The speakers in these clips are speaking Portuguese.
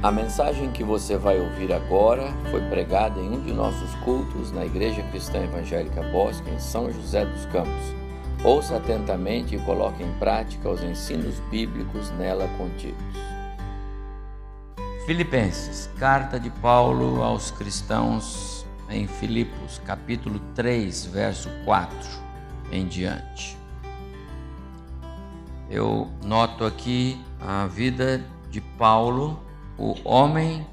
A mensagem que você vai ouvir agora foi pregada em um de nossos cultos na Igreja Cristã Evangélica Bosque, em São José dos Campos. Ouça atentamente e coloque em prática os ensinos bíblicos nela contidos. Filipenses, carta de Paulo aos cristãos em Filipos, capítulo 3, verso 4 em diante. Eu noto aqui a vida de Paulo o homem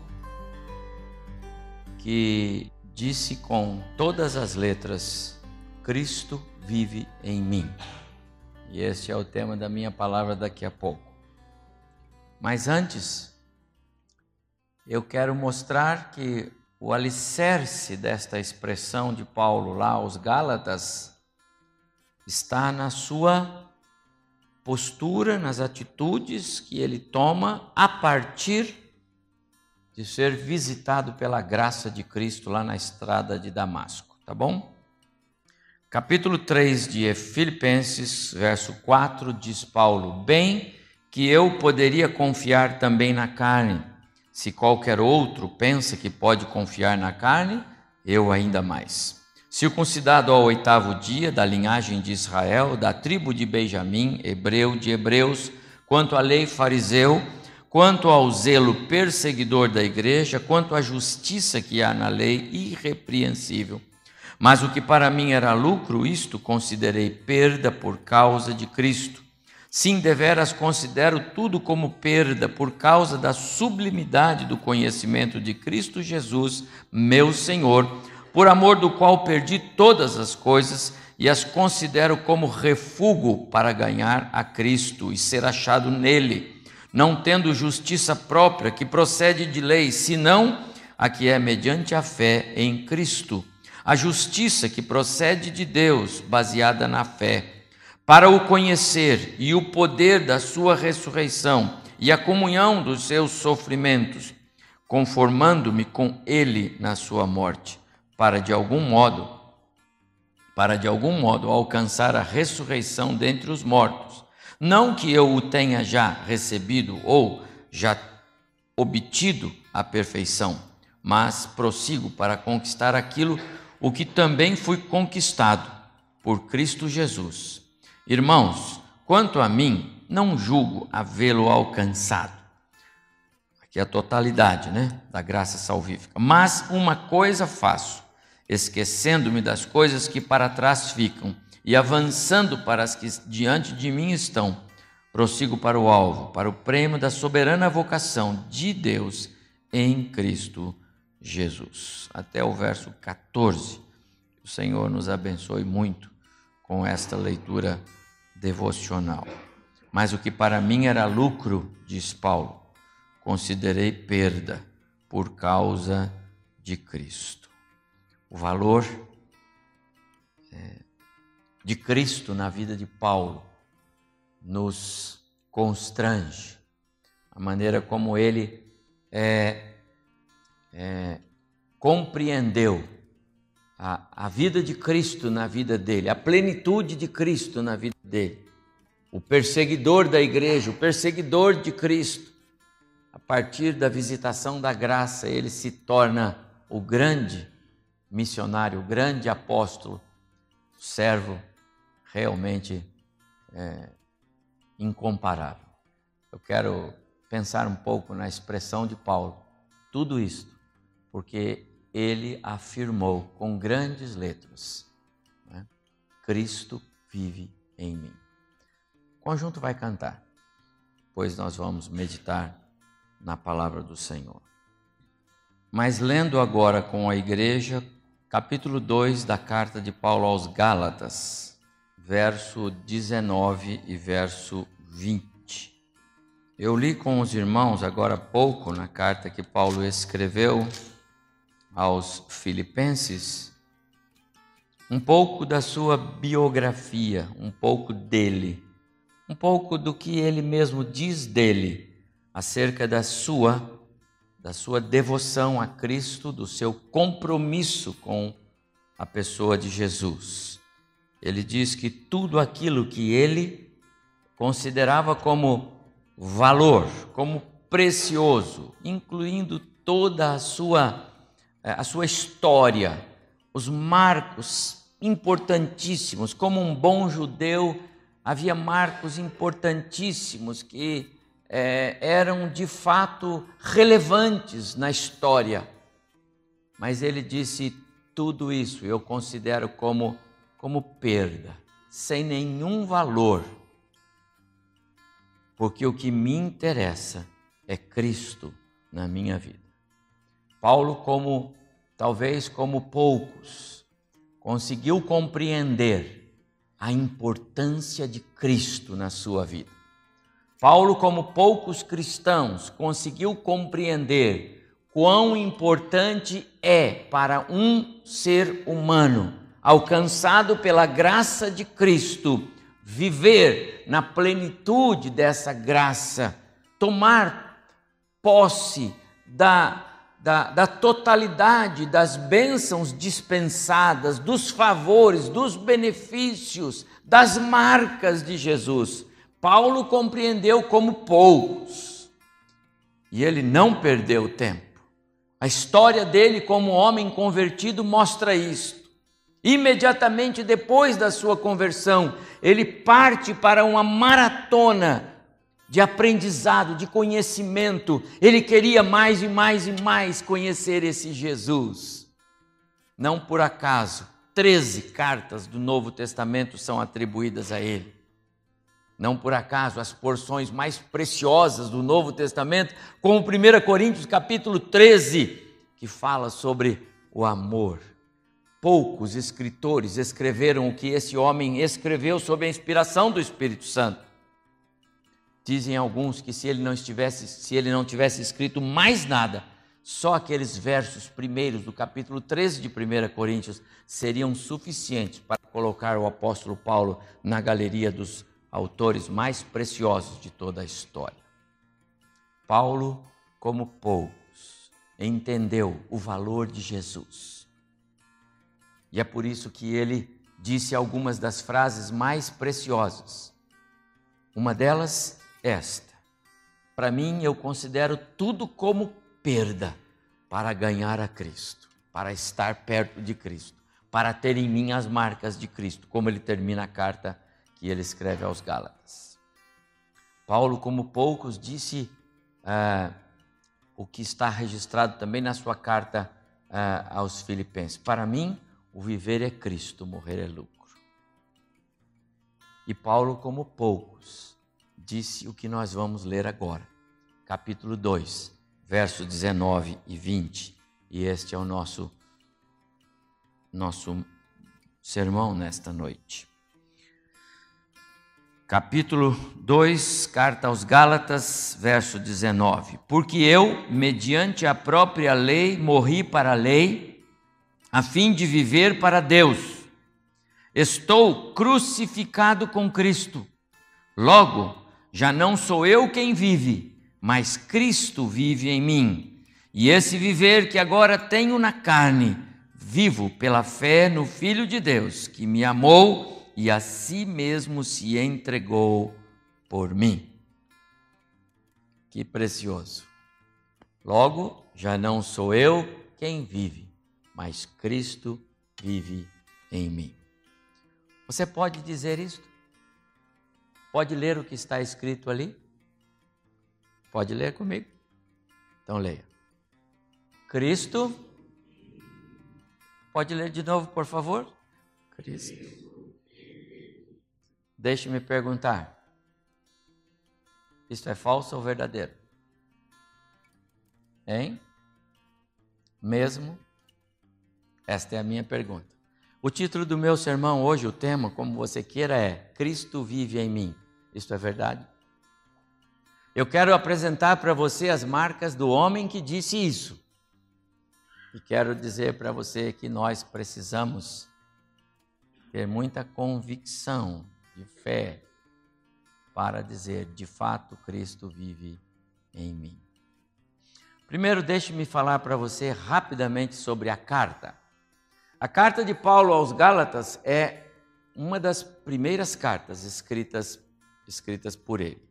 que disse com todas as letras: Cristo vive em mim. E este é o tema da minha palavra daqui a pouco. Mas antes, eu quero mostrar que o alicerce desta expressão de Paulo lá aos Gálatas está na sua postura, nas atitudes que ele toma a partir de ser visitado pela graça de Cristo lá na estrada de Damasco, tá bom? Capítulo 3 de Filipenses, verso 4, diz Paulo: Bem que eu poderia confiar também na carne. Se qualquer outro pensa que pode confiar na carne, eu ainda mais. Circuncidado ao oitavo dia, da linhagem de Israel, da tribo de Benjamim, hebreu de hebreus, quanto à lei fariseu, quanto ao zelo perseguidor da igreja, quanto à justiça que há na lei irrepreensível. Mas o que para mim era lucro, isto considerei perda por causa de Cristo. Sim, deveras considero tudo como perda por causa da sublimidade do conhecimento de Cristo Jesus, meu Senhor, por amor do qual perdi todas as coisas e as considero como refúgio para ganhar a Cristo e ser achado nele não tendo justiça própria que procede de lei, senão a que é mediante a fé em Cristo. A justiça que procede de Deus, baseada na fé, para o conhecer e o poder da sua ressurreição e a comunhão dos seus sofrimentos, conformando-me com ele na sua morte, para de algum modo, para de algum modo alcançar a ressurreição dentre os mortos. Não que eu o tenha já recebido ou já obtido a perfeição, mas prossigo para conquistar aquilo o que também fui conquistado por Cristo Jesus. Irmãos, quanto a mim, não julgo havê-lo alcançado. Aqui é a totalidade, né, da graça salvífica. Mas uma coisa faço, esquecendo-me das coisas que para trás ficam e avançando para as que diante de mim estão, prossigo para o alvo, para o prêmio da soberana vocação de Deus em Cristo Jesus. Até o verso 14. O Senhor nos abençoe muito com esta leitura devocional. Mas o que para mim era lucro, diz Paulo, considerei perda por causa de Cristo. O valor de Cristo na vida de Paulo nos constrange, a maneira como ele é, é, compreendeu a, a vida de Cristo na vida dele, a plenitude de Cristo na vida dele. O perseguidor da igreja, o perseguidor de Cristo, a partir da visitação da graça, ele se torna o grande missionário, o grande apóstolo, servo realmente é, incomparável. Eu quero pensar um pouco na expressão de Paulo, tudo isto, porque ele afirmou com grandes letras: né? Cristo vive em mim. O conjunto vai cantar, pois nós vamos meditar na palavra do Senhor. Mas lendo agora com a igreja, capítulo 2 da carta de Paulo aos Gálatas, verso 19 e verso 20. Eu li com os irmãos agora há pouco na carta que Paulo escreveu aos Filipenses um pouco da sua biografia, um pouco dele, um pouco do que ele mesmo diz dele acerca da sua da sua devoção a Cristo, do seu compromisso com a pessoa de Jesus ele diz que tudo aquilo que ele considerava como valor, como precioso, incluindo toda a sua, eh, a sua história, os marcos importantíssimos. Como um bom judeu, havia marcos importantíssimos que é, eram de fato relevantes na história. Mas ele disse: tudo isso eu considero como, como perda, sem nenhum valor, porque o que me interessa é Cristo na minha vida. Paulo, como talvez como poucos, conseguiu compreender a importância de Cristo na sua vida. Paulo, como poucos cristãos, conseguiu compreender quão importante é para um ser humano, alcançado pela graça de Cristo, viver na plenitude dessa graça, tomar posse da, da, da totalidade das bênçãos dispensadas, dos favores, dos benefícios, das marcas de Jesus Paulo compreendeu como poucos. E ele não perdeu tempo. A história dele como homem convertido mostra isto. Imediatamente depois da sua conversão, ele parte para uma maratona de aprendizado, de conhecimento. Ele queria mais e mais e mais conhecer esse Jesus. Não por acaso, 13 cartas do Novo Testamento são atribuídas a ele. Não por acaso as porções mais preciosas do Novo Testamento, como 1 Coríntios capítulo 13, que fala sobre o amor. Poucos escritores escreveram o que esse homem escreveu sob a inspiração do Espírito Santo. Dizem alguns que se ele não estivesse, se ele não tivesse escrito mais nada, só aqueles versos primeiros do capítulo 13 de 1 Coríntios seriam suficientes para colocar o apóstolo Paulo na galeria dos autores mais preciosos de toda a história. Paulo, como poucos, entendeu o valor de Jesus. E é por isso que ele disse algumas das frases mais preciosas. Uma delas, esta: Para mim, eu considero tudo como perda para ganhar a Cristo, para estar perto de Cristo, para ter em mim as marcas de Cristo, como ele termina a carta que ele escreve aos Gálatas. Paulo, como poucos, disse ah, o que está registrado também na sua carta ah, aos Filipenses: Para mim, o viver é Cristo, morrer é lucro. E Paulo, como poucos, disse o que nós vamos ler agora, capítulo 2, versos 19 e 20. E este é o nosso, nosso sermão nesta noite capítulo 2, carta aos Gálatas, verso 19. Porque eu, mediante a própria lei, morri para a lei, a fim de viver para Deus. Estou crucificado com Cristo. Logo, já não sou eu quem vive, mas Cristo vive em mim. E esse viver que agora tenho na carne, vivo pela fé no Filho de Deus, que me amou e a si mesmo se entregou por mim. Que precioso. Logo, já não sou eu quem vive, mas Cristo vive em mim. Você pode dizer isto? Pode ler o que está escrito ali? Pode ler comigo? Então leia. Cristo. Pode ler de novo, por favor? Cristo Deixe-me perguntar: isto é falso ou verdadeiro? Hein? Mesmo? Esta é a minha pergunta. O título do meu sermão hoje, o tema, como você queira, é Cristo vive em mim. Isto é verdade? Eu quero apresentar para você as marcas do homem que disse isso. E quero dizer para você que nós precisamos ter muita convicção de fé para dizer: de fato, Cristo vive em mim. Primeiro, deixe-me falar para você rapidamente sobre a carta. A carta de Paulo aos Gálatas é uma das primeiras cartas escritas, escritas por ele,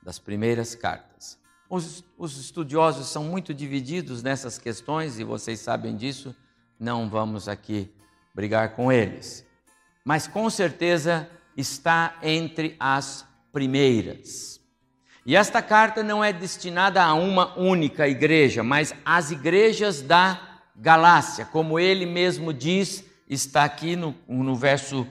das primeiras cartas. Os, os estudiosos são muito divididos nessas questões e vocês sabem disso, não vamos aqui brigar com eles. Mas com certeza está entre as primeiras. E esta carta não é destinada a uma única igreja, mas às igrejas da Galácia, como ele mesmo diz, está aqui no, no verso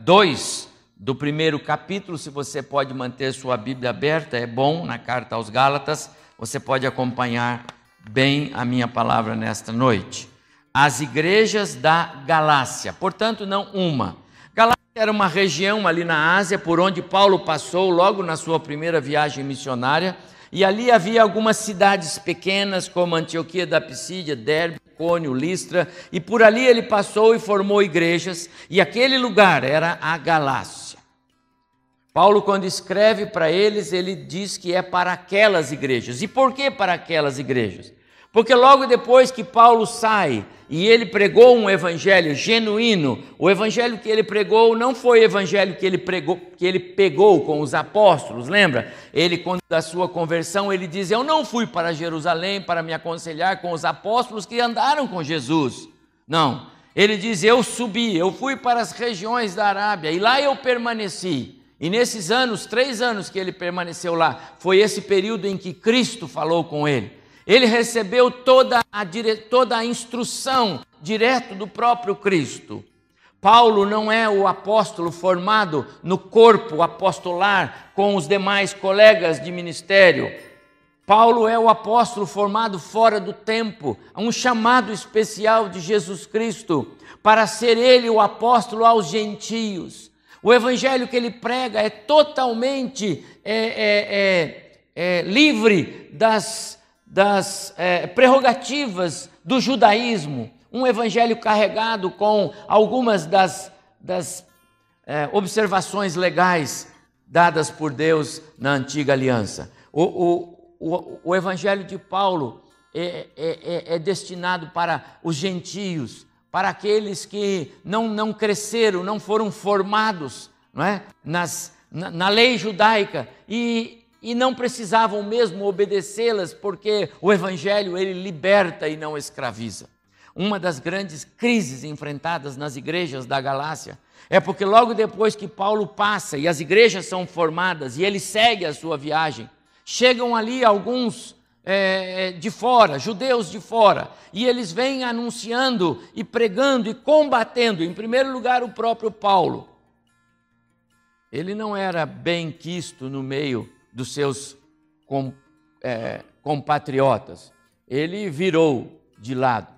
2 uh, uh, do primeiro capítulo. Se você pode manter sua Bíblia aberta, é bom, na carta aos Gálatas, você pode acompanhar bem a minha palavra nesta noite. As igrejas da Galácia, portanto, não uma. Galácia era uma região ali na Ásia por onde Paulo passou logo na sua primeira viagem missionária e ali havia algumas cidades pequenas, como Antioquia da Pisídia, Derbe, Cônio, Listra, e por ali ele passou e formou igrejas, e aquele lugar era a Galácia. Paulo, quando escreve para eles, ele diz que é para aquelas igrejas. E por que para aquelas igrejas? Porque logo depois que Paulo sai e ele pregou um evangelho genuíno. O evangelho que ele pregou não foi o evangelho que ele pregou, que ele pegou com os apóstolos, lembra? Ele quando da sua conversão, ele diz: "Eu não fui para Jerusalém para me aconselhar com os apóstolos que andaram com Jesus". Não. Ele diz: "Eu subi, eu fui para as regiões da Arábia e lá eu permaneci". E nesses anos, três anos que ele permaneceu lá, foi esse período em que Cristo falou com ele. Ele recebeu toda a, dire... toda a instrução direto do próprio Cristo. Paulo não é o apóstolo formado no corpo apostolar com os demais colegas de ministério. Paulo é o apóstolo formado fora do tempo, um chamado especial de Jesus Cristo para ser ele o apóstolo aos gentios. O evangelho que ele prega é totalmente é, é, é, é livre das das é, prerrogativas do judaísmo, um evangelho carregado com algumas das, das é, observações legais dadas por Deus na antiga aliança. O, o, o, o evangelho de Paulo é, é, é, é destinado para os gentios, para aqueles que não, não cresceram, não foram formados não é? Nas, na, na lei judaica e, e não precisavam mesmo obedecê-las, porque o evangelho ele liberta e não escraviza. Uma das grandes crises enfrentadas nas igrejas da Galácia é porque logo depois que Paulo passa e as igrejas são formadas e ele segue a sua viagem, chegam ali alguns é, de fora, judeus de fora, e eles vêm anunciando e pregando e combatendo, em primeiro lugar, o próprio Paulo. Ele não era bem quisto no meio dos seus com, é, compatriotas. Ele virou de lado.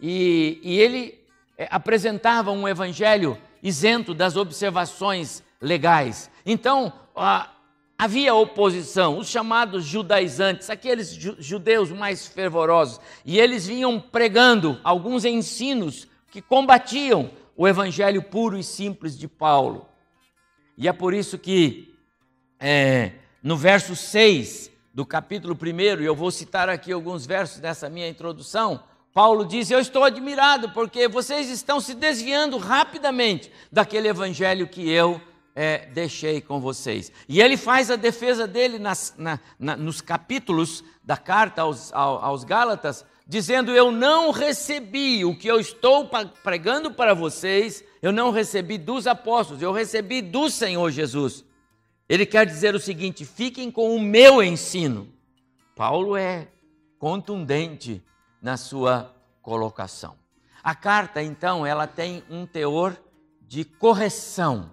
E, e ele é, apresentava um evangelho isento das observações legais. Então, a, havia oposição, os chamados judaizantes, aqueles judeus mais fervorosos, e eles vinham pregando alguns ensinos que combatiam o evangelho puro e simples de Paulo. E é por isso que é, no verso 6 do capítulo 1, e eu vou citar aqui alguns versos dessa minha introdução, Paulo diz: Eu estou admirado porque vocês estão se desviando rapidamente daquele evangelho que eu é, deixei com vocês. E ele faz a defesa dele nas, na, na, nos capítulos da carta aos, aos Gálatas, dizendo: Eu não recebi o que eu estou pregando para vocês, eu não recebi dos apóstolos, eu recebi do Senhor Jesus. Ele quer dizer o seguinte: fiquem com o meu ensino. Paulo é contundente na sua colocação. A carta, então, ela tem um teor de correção.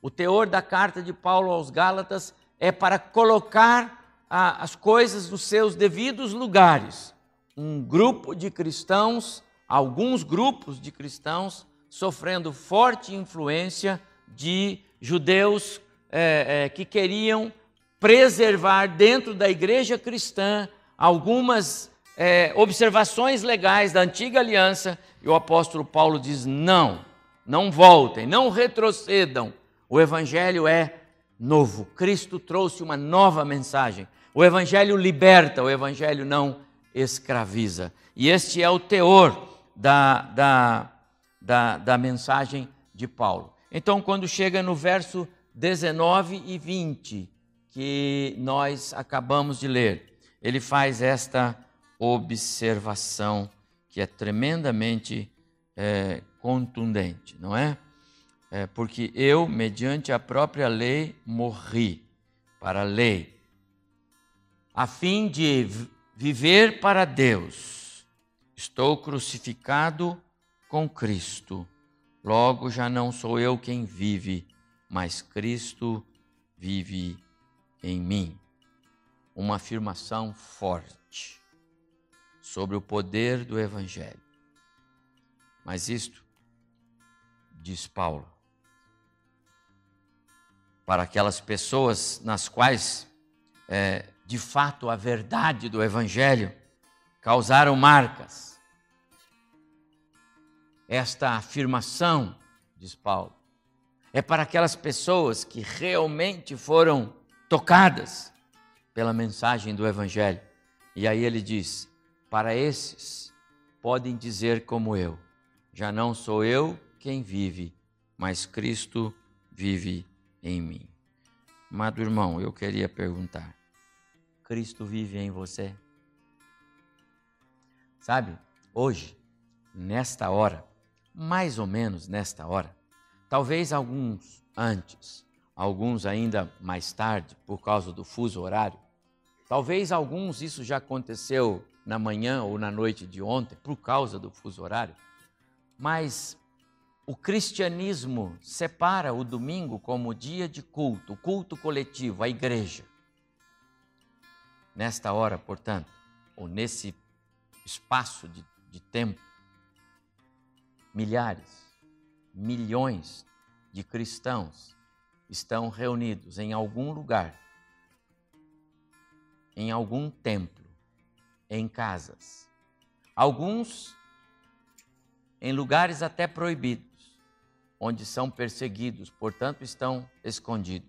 O teor da carta de Paulo aos Gálatas é para colocar a, as coisas nos seus devidos lugares. Um grupo de cristãos, alguns grupos de cristãos, sofrendo forte influência de judeus é, é, que queriam preservar dentro da igreja cristã algumas é, observações legais da antiga aliança, e o apóstolo Paulo diz: não, não voltem, não retrocedam. O evangelho é novo. Cristo trouxe uma nova mensagem. O evangelho liberta, o evangelho não escraviza. E este é o teor da, da, da, da mensagem de Paulo. Então, quando chega no verso 19 e 20, que nós acabamos de ler, ele faz esta observação que é tremendamente é, contundente, não é? é? Porque eu, mediante a própria lei, morri para a lei, a fim de viver para Deus. Estou crucificado com Cristo. Logo já não sou eu quem vive, mas Cristo vive em mim. Uma afirmação forte sobre o poder do Evangelho. Mas isto, diz Paulo, para aquelas pessoas nas quais, é, de fato, a verdade do Evangelho causaram marcas. Esta afirmação, diz Paulo, é para aquelas pessoas que realmente foram tocadas pela mensagem do Evangelho. E aí ele diz: para esses podem dizer como eu, já não sou eu quem vive, mas Cristo vive em mim. Amado irmão, eu queria perguntar: Cristo vive em você? Sabe, hoje, nesta hora, mais ou menos nesta hora, talvez alguns antes, alguns ainda mais tarde, por causa do fuso horário, talvez alguns isso já aconteceu na manhã ou na noite de ontem, por causa do fuso horário, mas o cristianismo separa o domingo como dia de culto, o culto coletivo, a igreja. Nesta hora, portanto, ou nesse espaço de, de tempo, milhares, milhões de cristãos estão reunidos em algum lugar, em algum templo, em casas. Alguns em lugares até proibidos onde são perseguidos, portanto estão escondidos.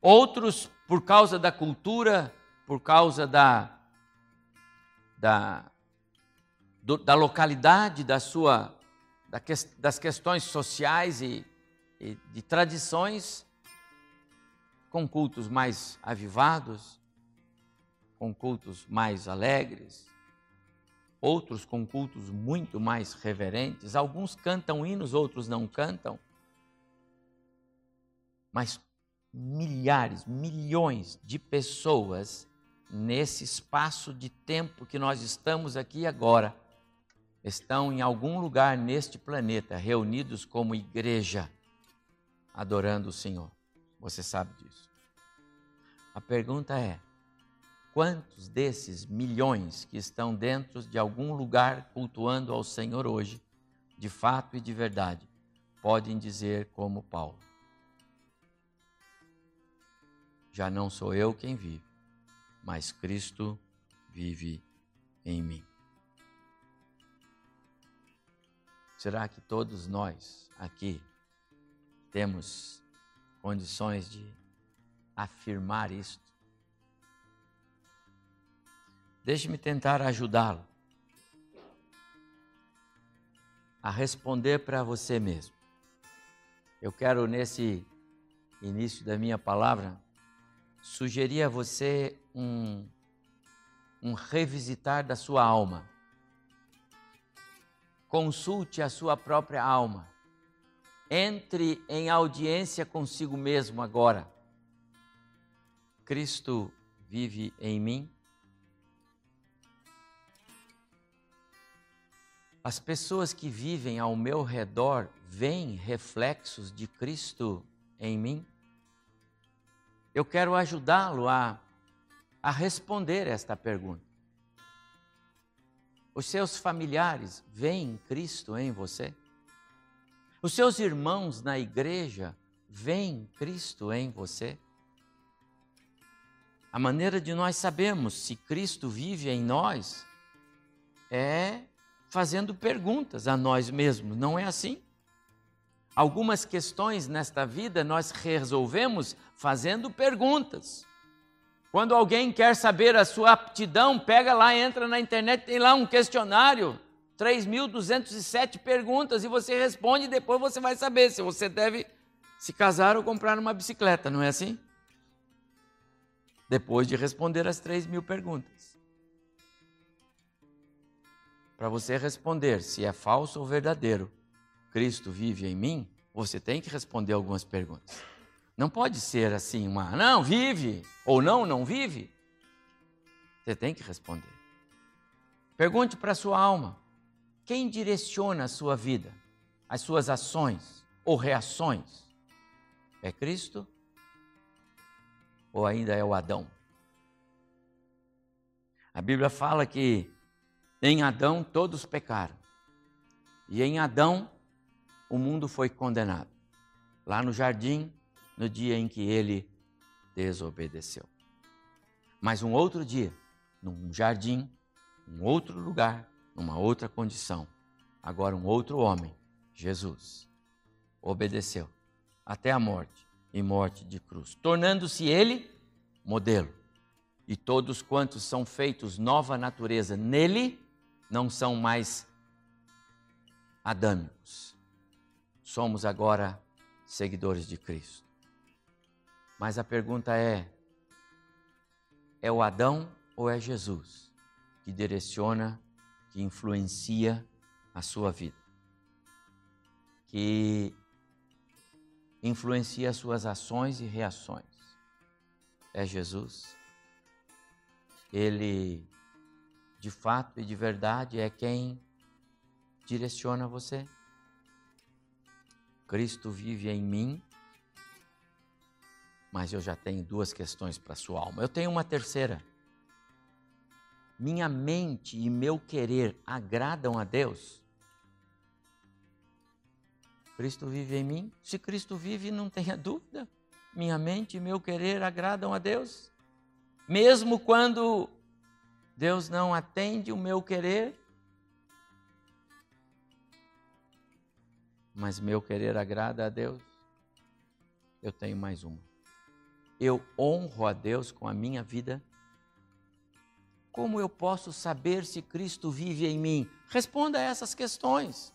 Outros, por causa da cultura, por causa da, da, do, da localidade, da sua, das questões sociais e, e de tradições, com cultos mais avivados, com cultos mais alegres, outros com cultos muito mais reverentes. Alguns cantam hinos, outros não cantam. Mas milhares, milhões de pessoas nesse espaço de tempo que nós estamos aqui agora estão em algum lugar neste planeta reunidos como igreja adorando o Senhor. Você sabe disso. A pergunta é: Quantos desses milhões que estão dentro de algum lugar cultuando ao Senhor hoje, de fato e de verdade, podem dizer como Paulo: Já não sou eu quem vive, mas Cristo vive em mim. Será que todos nós aqui temos condições de afirmar isto? Deixe-me tentar ajudá-lo a responder para você mesmo. Eu quero, nesse início da minha palavra, sugerir a você um, um revisitar da sua alma. Consulte a sua própria alma. Entre em audiência consigo mesmo agora. Cristo vive em mim? As pessoas que vivem ao meu redor veem reflexos de Cristo em mim? Eu quero ajudá-lo a, a responder esta pergunta. Os seus familiares veem Cristo em você? Os seus irmãos na igreja veem Cristo em você? A maneira de nós sabermos se Cristo vive em nós é fazendo perguntas a nós mesmos, não é assim? Algumas questões nesta vida nós resolvemos fazendo perguntas. Quando alguém quer saber a sua aptidão, pega lá, entra na internet, tem lá um questionário, 3.207 perguntas, e você responde, e depois você vai saber se você deve se casar ou comprar uma bicicleta, não é assim? depois de responder as três mil perguntas. Para você responder se é falso ou verdadeiro, Cristo vive em mim, você tem que responder algumas perguntas. Não pode ser assim, uma, não, vive, ou não, não vive. Você tem que responder. Pergunte para a sua alma: quem direciona a sua vida, as suas ações ou reações? É Cristo ou ainda é o Adão? A Bíblia fala que em Adão todos pecaram. E em Adão o mundo foi condenado. Lá no jardim, no dia em que ele desobedeceu. Mas um outro dia, num jardim, um outro lugar, numa outra condição, agora um outro homem, Jesus, obedeceu até a morte e morte de cruz, tornando-se ele modelo. E todos quantos são feitos nova natureza nele não são mais adâmicos. Somos agora seguidores de Cristo. Mas a pergunta é: é o Adão ou é Jesus que direciona, que influencia a sua vida? Que influencia as suas ações e reações? É Jesus? Ele, de fato e de verdade, é quem direciona você? Cristo vive em mim mas eu já tenho duas questões para sua alma. Eu tenho uma terceira. Minha mente e meu querer agradam a Deus? Cristo vive em mim? Se Cristo vive, não tenha dúvida. Minha mente e meu querer agradam a Deus? Mesmo quando Deus não atende o meu querer? Mas meu querer agrada a Deus? Eu tenho mais uma eu honro a Deus com a minha vida? Como eu posso saber se Cristo vive em mim? Responda a essas questões.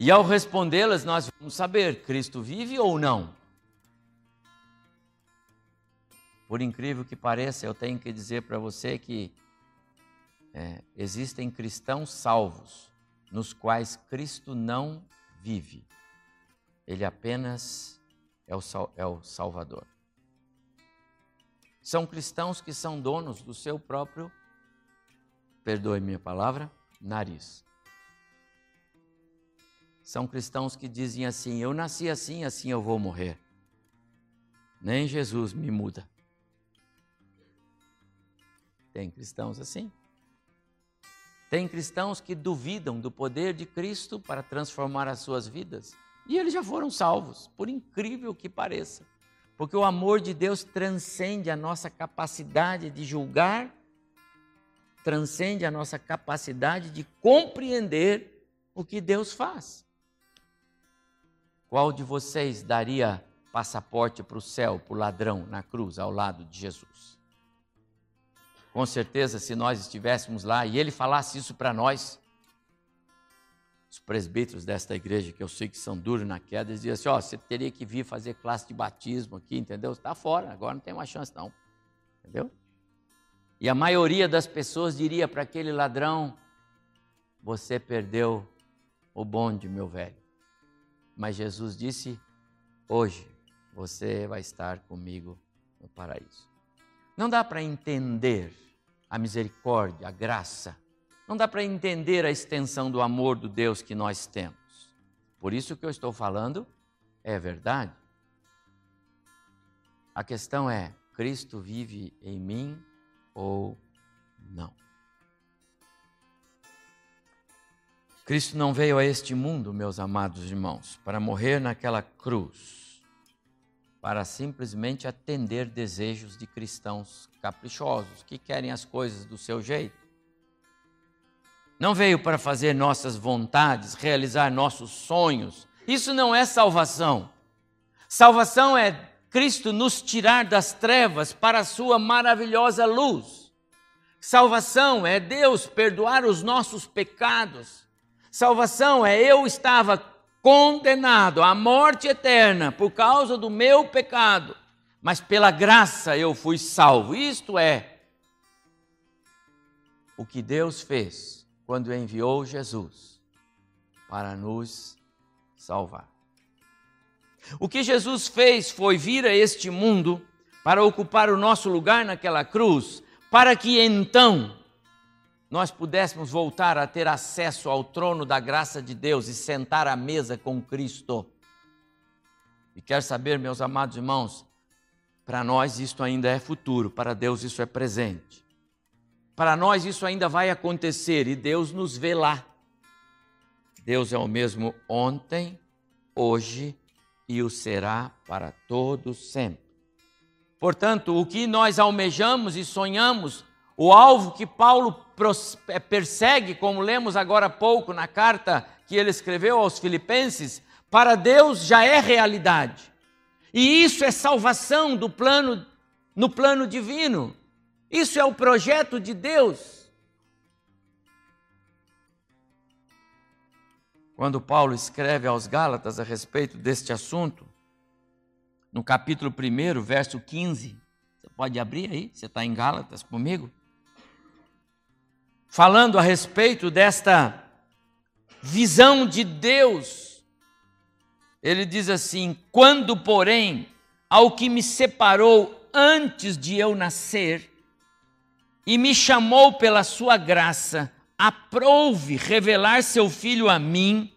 E ao respondê-las, nós vamos saber: Cristo vive ou não? Por incrível que pareça, eu tenho que dizer para você que é, existem cristãos salvos, nos quais Cristo não vive. Ele apenas é o, é o Salvador. São cristãos que são donos do seu próprio, perdoe minha palavra, nariz. São cristãos que dizem assim: Eu nasci assim, assim eu vou morrer. Nem Jesus me muda. Tem cristãos assim. Tem cristãos que duvidam do poder de Cristo para transformar as suas vidas. E eles já foram salvos, por incrível que pareça. Porque o amor de Deus transcende a nossa capacidade de julgar, transcende a nossa capacidade de compreender o que Deus faz. Qual de vocês daria passaporte para o céu, para o ladrão na cruz, ao lado de Jesus? Com certeza, se nós estivéssemos lá e ele falasse isso para nós, os presbíteros desta igreja, que eu sei que são duros na queda, diziam assim: ó, oh, você teria que vir fazer classe de batismo aqui, entendeu? Está fora, agora não tem mais chance, não. Entendeu? E a maioria das pessoas diria para aquele ladrão: Você perdeu o bonde, meu velho. Mas Jesus disse: Hoje você vai estar comigo no paraíso. Não dá para entender a misericórdia, a graça, não dá para entender a extensão do amor do Deus que nós temos. Por isso que eu estou falando é verdade. A questão é: Cristo vive em mim ou não? Cristo não veio a este mundo, meus amados irmãos, para morrer naquela cruz, para simplesmente atender desejos de cristãos caprichosos que querem as coisas do seu jeito. Não veio para fazer nossas vontades, realizar nossos sonhos. Isso não é salvação. Salvação é Cristo nos tirar das trevas para a sua maravilhosa luz. Salvação é Deus perdoar os nossos pecados. Salvação é eu estava condenado à morte eterna por causa do meu pecado, mas pela graça eu fui salvo. Isto é o que Deus fez quando enviou Jesus para nos salvar. O que Jesus fez foi vir a este mundo para ocupar o nosso lugar naquela cruz, para que então nós pudéssemos voltar a ter acesso ao trono da graça de Deus e sentar à mesa com Cristo. E quer saber, meus amados irmãos, para nós isto ainda é futuro, para Deus isso é presente. Para nós isso ainda vai acontecer e Deus nos vê lá. Deus é o mesmo ontem, hoje e o será para todos sempre. Portanto, o que nós almejamos e sonhamos, o alvo que Paulo é, persegue, como lemos agora há pouco na carta que ele escreveu aos Filipenses, para Deus já é realidade. E isso é salvação do plano no plano divino. Isso é o projeto de Deus. Quando Paulo escreve aos Gálatas a respeito deste assunto, no capítulo 1, verso 15, você pode abrir aí? Você está em Gálatas comigo? Falando a respeito desta visão de Deus ele diz assim: Quando, porém, ao que me separou antes de eu nascer e me chamou pela sua graça, aprouve revelar seu filho a mim,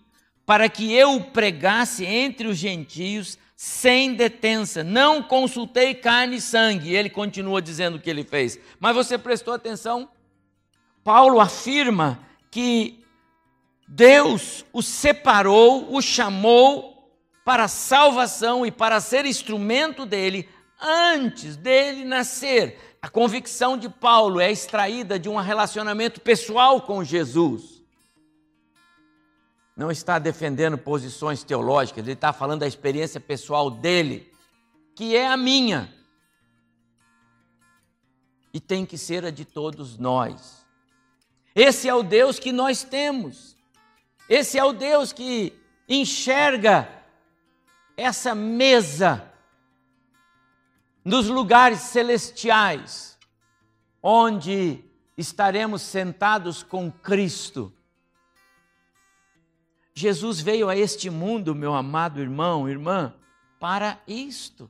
para que eu o pregasse entre os gentios sem detença. Não consultei carne e sangue. Ele continua dizendo o que ele fez. Mas você prestou atenção? Paulo afirma que Deus o separou, o chamou para salvação e para ser instrumento dele antes dele nascer. A convicção de Paulo é extraída de um relacionamento pessoal com Jesus. Não está defendendo posições teológicas, ele está falando da experiência pessoal dele, que é a minha. E tem que ser a de todos nós. Esse é o Deus que nós temos. Esse é o Deus que enxerga essa mesa nos lugares celestiais, onde estaremos sentados com Cristo. Jesus veio a este mundo, meu amado irmão, irmã, para isto.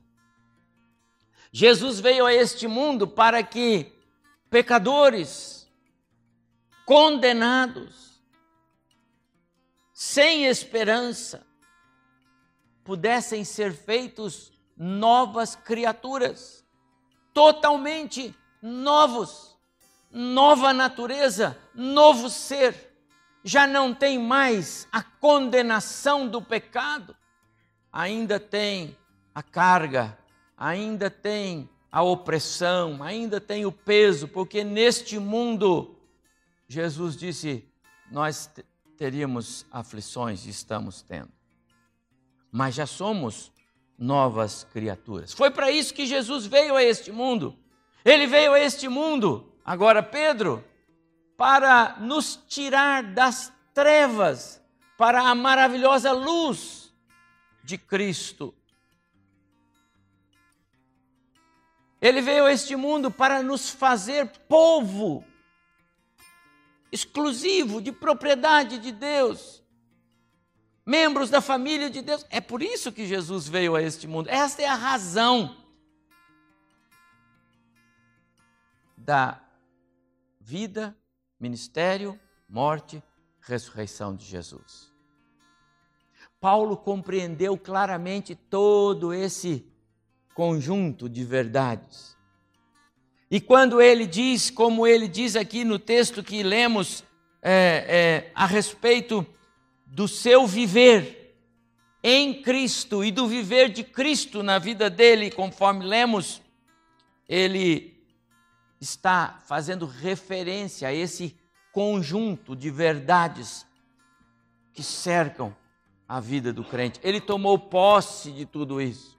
Jesus veio a este mundo para que pecadores, condenados, sem esperança, pudessem ser feitos novas criaturas, totalmente novos, nova natureza, novo ser. Já não tem mais a condenação do pecado, ainda tem a carga, ainda tem a opressão, ainda tem o peso, porque neste mundo, Jesus disse, nós teríamos aflições e estamos tendo mas já somos novas criaturas. Foi para isso que Jesus veio a este mundo. Ele veio a este mundo, agora Pedro, para nos tirar das trevas para a maravilhosa luz de Cristo. Ele veio a este mundo para nos fazer povo exclusivo de propriedade de Deus membros da família de Deus. É por isso que Jesus veio a este mundo. Esta é a razão da vida, ministério, morte, ressurreição de Jesus. Paulo compreendeu claramente todo esse conjunto de verdades. E quando ele diz, como ele diz aqui no texto que lemos é, é, a respeito do seu viver em Cristo e do viver de Cristo na vida dele, conforme lemos, ele está fazendo referência a esse conjunto de verdades que cercam a vida do crente. Ele tomou posse de tudo isso.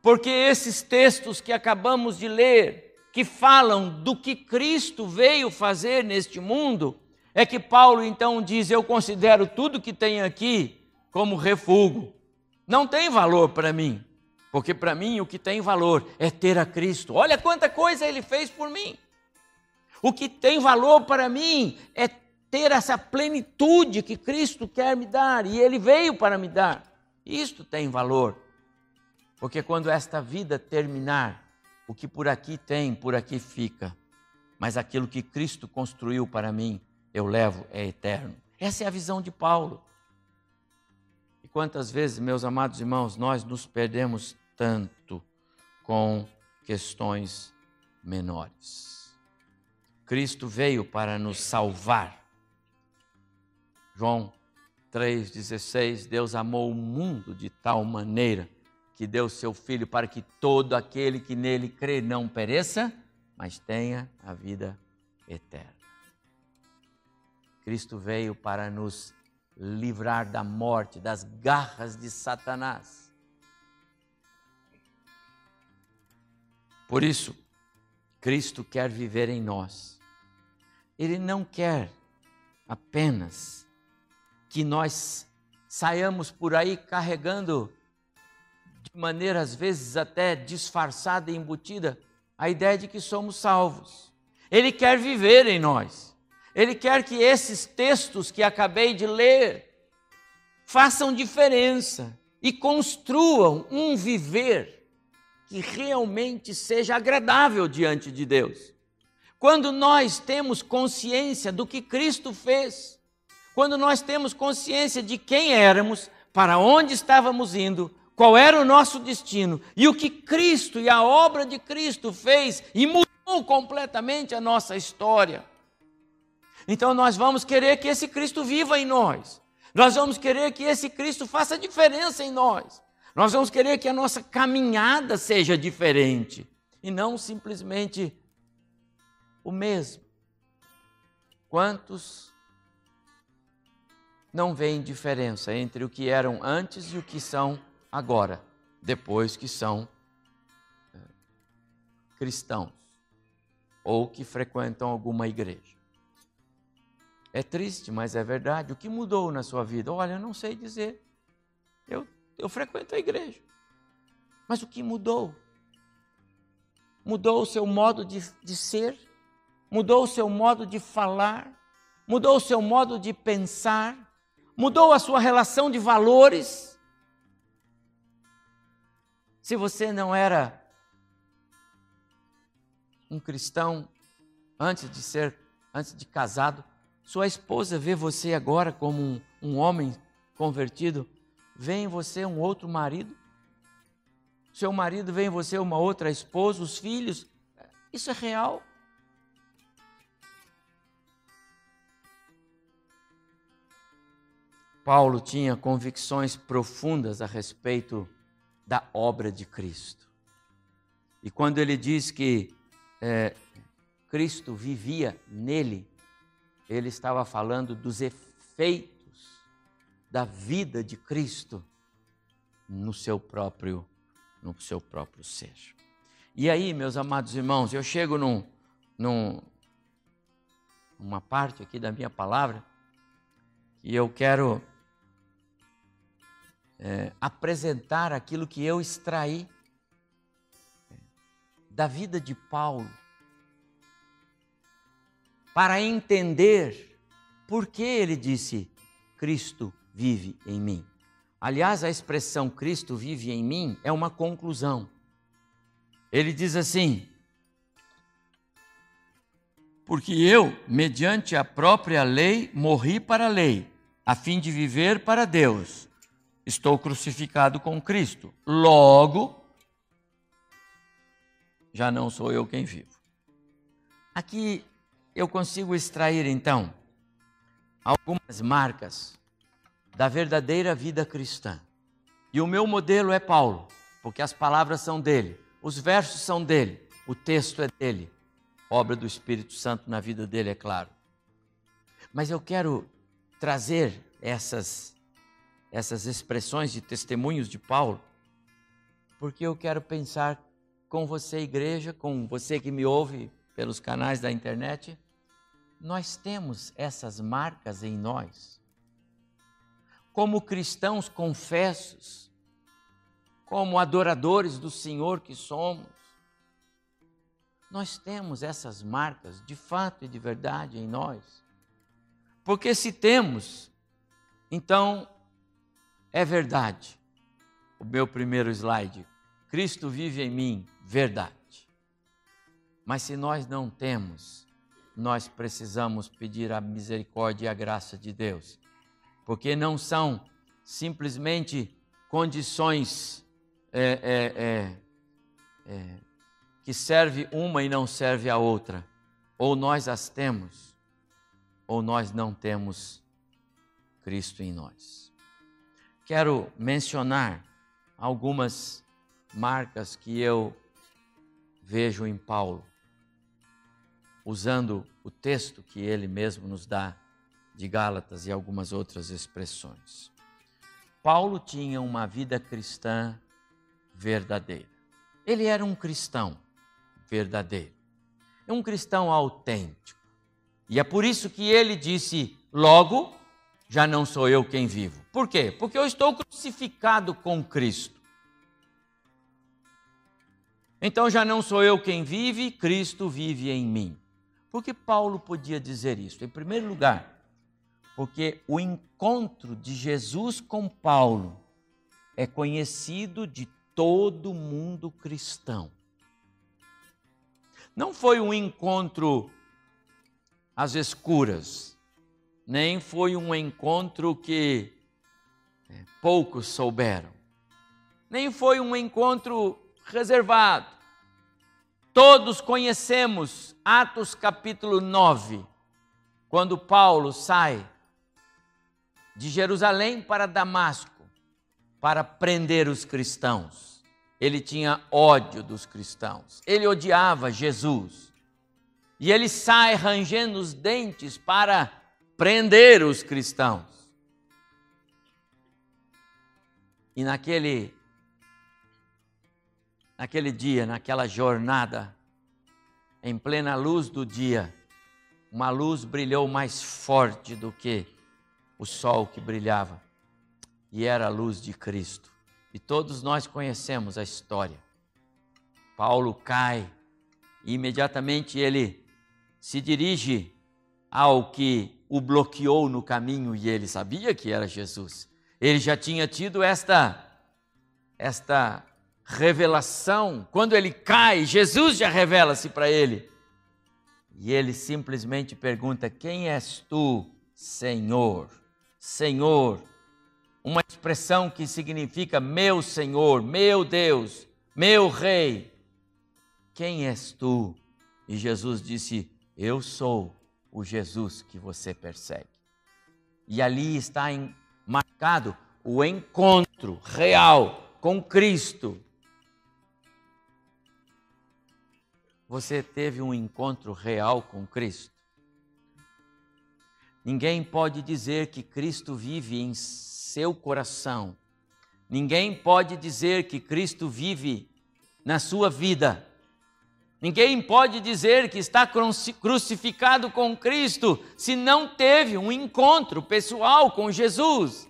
Porque esses textos que acabamos de ler, que falam do que Cristo veio fazer neste mundo, é que Paulo então diz: Eu considero tudo que tem aqui como refúgio. Não tem valor para mim. Porque para mim o que tem valor é ter a Cristo. Olha quanta coisa ele fez por mim. O que tem valor para mim é ter essa plenitude que Cristo quer me dar e ele veio para me dar. Isto tem valor. Porque quando esta vida terminar, o que por aqui tem, por aqui fica. Mas aquilo que Cristo construiu para mim, eu levo, é eterno. Essa é a visão de Paulo. E quantas vezes, meus amados irmãos, nós nos perdemos tanto com questões menores. Cristo veio para nos salvar. João 3,16: Deus amou o mundo de tal maneira que deu seu Filho para que todo aquele que nele crê não pereça, mas tenha a vida eterna. Cristo veio para nos livrar da morte, das garras de Satanás. Por isso, Cristo quer viver em nós. Ele não quer apenas que nós saiamos por aí carregando, de maneira às vezes até disfarçada e embutida, a ideia de que somos salvos. Ele quer viver em nós. Ele quer que esses textos que acabei de ler façam diferença e construam um viver que realmente seja agradável diante de Deus. Quando nós temos consciência do que Cristo fez, quando nós temos consciência de quem éramos, para onde estávamos indo, qual era o nosso destino e o que Cristo e a obra de Cristo fez e mudou completamente a nossa história. Então nós vamos querer que esse Cristo viva em nós. Nós vamos querer que esse Cristo faça diferença em nós. Nós vamos querer que a nossa caminhada seja diferente e não simplesmente o mesmo. Quantos não veem diferença entre o que eram antes e o que são agora, depois que são eh, cristãos ou que frequentam alguma igreja? É triste, mas é verdade. O que mudou na sua vida? Olha, eu não sei dizer. Eu, eu frequento a igreja. Mas o que mudou? Mudou o seu modo de, de ser? Mudou o seu modo de falar? Mudou o seu modo de pensar? Mudou a sua relação de valores? Se você não era um cristão antes de ser, antes de casado, sua esposa vê você agora como um, um homem convertido, vê em você um outro marido. Seu marido vê em você uma outra esposa, os filhos. Isso é real. Paulo tinha convicções profundas a respeito da obra de Cristo. E quando ele diz que é, Cristo vivia nele, ele estava falando dos efeitos da vida de Cristo no seu próprio no seu próprio ser. E aí, meus amados irmãos, eu chego num, num uma parte aqui da minha palavra e eu quero é, apresentar aquilo que eu extraí da vida de Paulo para entender por que ele disse: Cristo vive em mim. Aliás, a expressão Cristo vive em mim é uma conclusão. Ele diz assim: Porque eu, mediante a própria lei, morri para a lei, a fim de viver para Deus. Estou crucificado com Cristo. Logo, já não sou eu quem vivo. Aqui eu consigo extrair então algumas marcas da verdadeira vida cristã. E o meu modelo é Paulo, porque as palavras são dele, os versos são dele, o texto é dele, obra do Espírito Santo na vida dele, é claro. Mas eu quero trazer essas essas expressões de testemunhos de Paulo, porque eu quero pensar com você, igreja, com você que me ouve pelos canais da internet, nós temos essas marcas em nós. Como cristãos confessos, como adoradores do Senhor que somos, nós temos essas marcas de fato e de verdade em nós. Porque se temos, então é verdade. O meu primeiro slide. Cristo vive em mim, verdade. Mas se nós não temos, nós precisamos pedir a misericórdia e a graça de Deus, porque não são simplesmente condições é, é, é, é, que serve uma e não serve a outra. Ou nós as temos, ou nós não temos Cristo em nós. Quero mencionar algumas marcas que eu vejo em Paulo usando o texto que ele mesmo nos dá de Gálatas e algumas outras expressões. Paulo tinha uma vida cristã verdadeira. Ele era um cristão verdadeiro, um cristão autêntico. E é por isso que ele disse: Logo, já não sou eu quem vivo. Por quê? Porque eu estou crucificado com Cristo. Então já não sou eu quem vive, Cristo vive em mim. Por que Paulo podia dizer isso? Em primeiro lugar, porque o encontro de Jesus com Paulo é conhecido de todo mundo cristão. Não foi um encontro às escuras, nem foi um encontro que é, poucos souberam, nem foi um encontro reservado. Todos conhecemos Atos capítulo 9, quando Paulo sai de Jerusalém para Damasco para prender os cristãos. Ele tinha ódio dos cristãos, ele odiava Jesus. E ele sai rangendo os dentes para prender os cristãos. E naquele naquele dia, naquela jornada, em plena luz do dia, uma luz brilhou mais forte do que o sol que brilhava, e era a luz de Cristo. E todos nós conhecemos a história. Paulo cai e imediatamente ele se dirige ao que o bloqueou no caminho e ele sabia que era Jesus. Ele já tinha tido esta esta revelação, quando ele cai, Jesus já revela-se para ele. E ele simplesmente pergunta: Quem és tu, Senhor? Senhor, uma expressão que significa meu Senhor, meu Deus, meu Rei. Quem és tu? E Jesus disse: Eu sou o Jesus que você persegue. E ali está marcado o encontro real com Cristo. Você teve um encontro real com Cristo? Ninguém pode dizer que Cristo vive em seu coração. Ninguém pode dizer que Cristo vive na sua vida. Ninguém pode dizer que está crucificado com Cristo se não teve um encontro pessoal com Jesus.